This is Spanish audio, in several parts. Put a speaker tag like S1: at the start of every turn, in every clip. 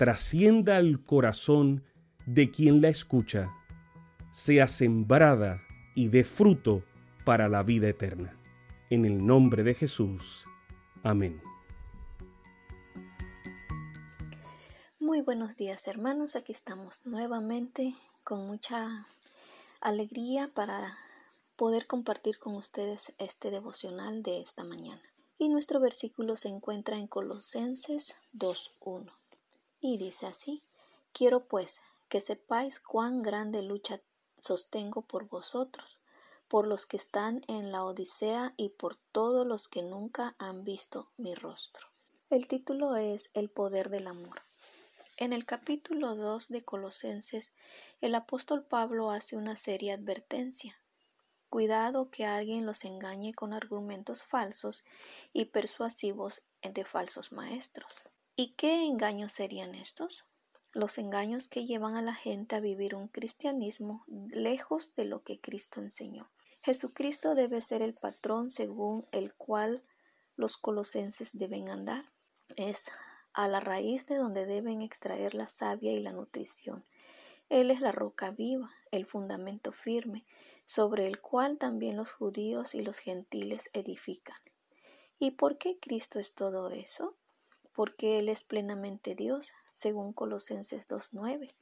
S1: trascienda al corazón de quien la escucha, sea sembrada y dé fruto para la vida eterna. En el nombre de Jesús. Amén.
S2: Muy buenos días hermanos, aquí estamos nuevamente con mucha alegría para poder compartir con ustedes este devocional de esta mañana. Y nuestro versículo se encuentra en Colosenses 2.1 y dice así, quiero pues que sepáis cuán grande lucha sostengo por vosotros, por los que están en la Odisea y por todos los que nunca han visto mi rostro. El título es El poder del amor. En el capítulo 2 de Colosenses, el apóstol Pablo hace una seria advertencia. Cuidado que alguien los engañe con argumentos falsos y persuasivos de falsos maestros. ¿Y qué engaños serían estos? Los engaños que llevan a la gente a vivir un cristianismo lejos de lo que Cristo enseñó. Jesucristo debe ser el patrón según el cual los colosenses deben andar. Es a la raíz de donde deben extraer la savia y la nutrición. Él es la roca viva, el fundamento firme, sobre el cual también los judíos y los gentiles edifican. ¿Y por qué Cristo es todo eso? Porque Él es plenamente Dios, según Colosenses 2.9.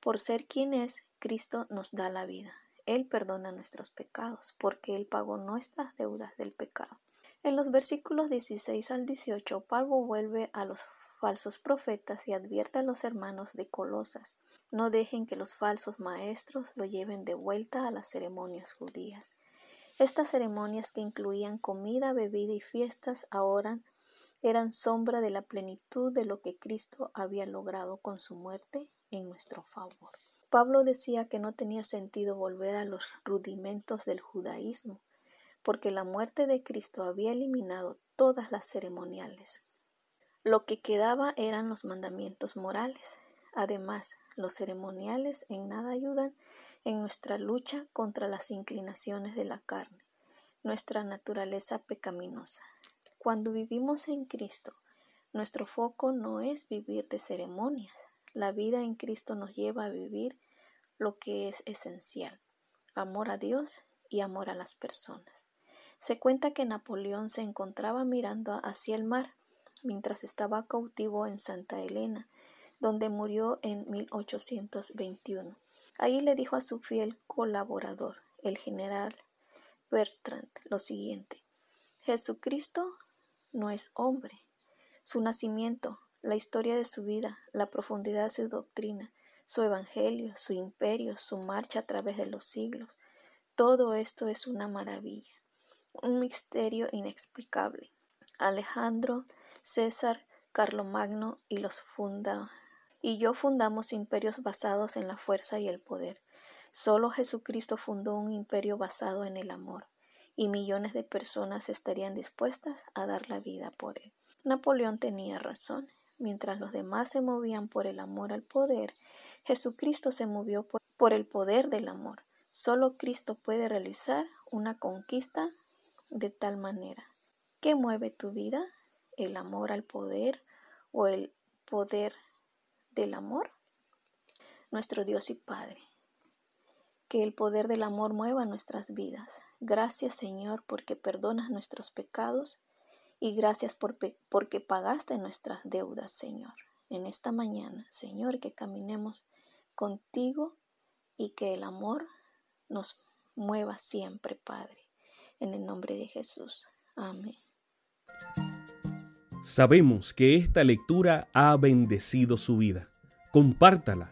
S2: Por ser quien es, Cristo nos da la vida. Él perdona nuestros pecados, porque Él pagó nuestras deudas del pecado. En los versículos 16 al 18, Pablo vuelve a los falsos profetas y advierte a los hermanos de Colosas, no dejen que los falsos maestros lo lleven de vuelta a las ceremonias judías. Estas ceremonias que incluían comida, bebida y fiestas ahora eran sombra de la plenitud de lo que Cristo había logrado con su muerte en nuestro favor. Pablo decía que no tenía sentido volver a los rudimentos del judaísmo, porque la muerte de Cristo había eliminado todas las ceremoniales. Lo que quedaba eran los mandamientos morales. Además, los ceremoniales en nada ayudan en nuestra lucha contra las inclinaciones de la carne, nuestra naturaleza pecaminosa. Cuando vivimos en Cristo, nuestro foco no es vivir de ceremonias. La vida en Cristo nos lleva a vivir lo que es esencial, amor a Dios y amor a las personas. Se cuenta que Napoleón se encontraba mirando hacia el mar mientras estaba cautivo en Santa Elena, donde murió en 1821. Ahí le dijo a su fiel colaborador, el general Bertrand, lo siguiente. Jesucristo no es hombre. Su nacimiento, la historia de su vida, la profundidad de su doctrina, su evangelio, su imperio, su marcha a través de los siglos, todo esto es una maravilla un misterio inexplicable. Alejandro, César, Carlomagno y los funda y yo fundamos imperios basados en la fuerza y el poder. Solo Jesucristo fundó un imperio basado en el amor, y millones de personas estarían dispuestas a dar la vida por él. Napoleón tenía razón. Mientras los demás se movían por el amor al poder, Jesucristo se movió por, el poder del amor. Solo Cristo puede realizar una conquista de tal manera. ¿Qué mueve tu vida? ¿El amor al poder o el poder del amor? Nuestro Dios y Padre. Que el poder del amor mueva nuestras vidas. Gracias Señor porque perdonas nuestros pecados y gracias por porque pagaste nuestras deudas, Señor. En esta mañana, Señor, que caminemos contigo y que el amor nos mueva siempre, Padre. En el nombre de Jesús. Amén.
S1: Sabemos que esta lectura ha bendecido su vida. Compártala,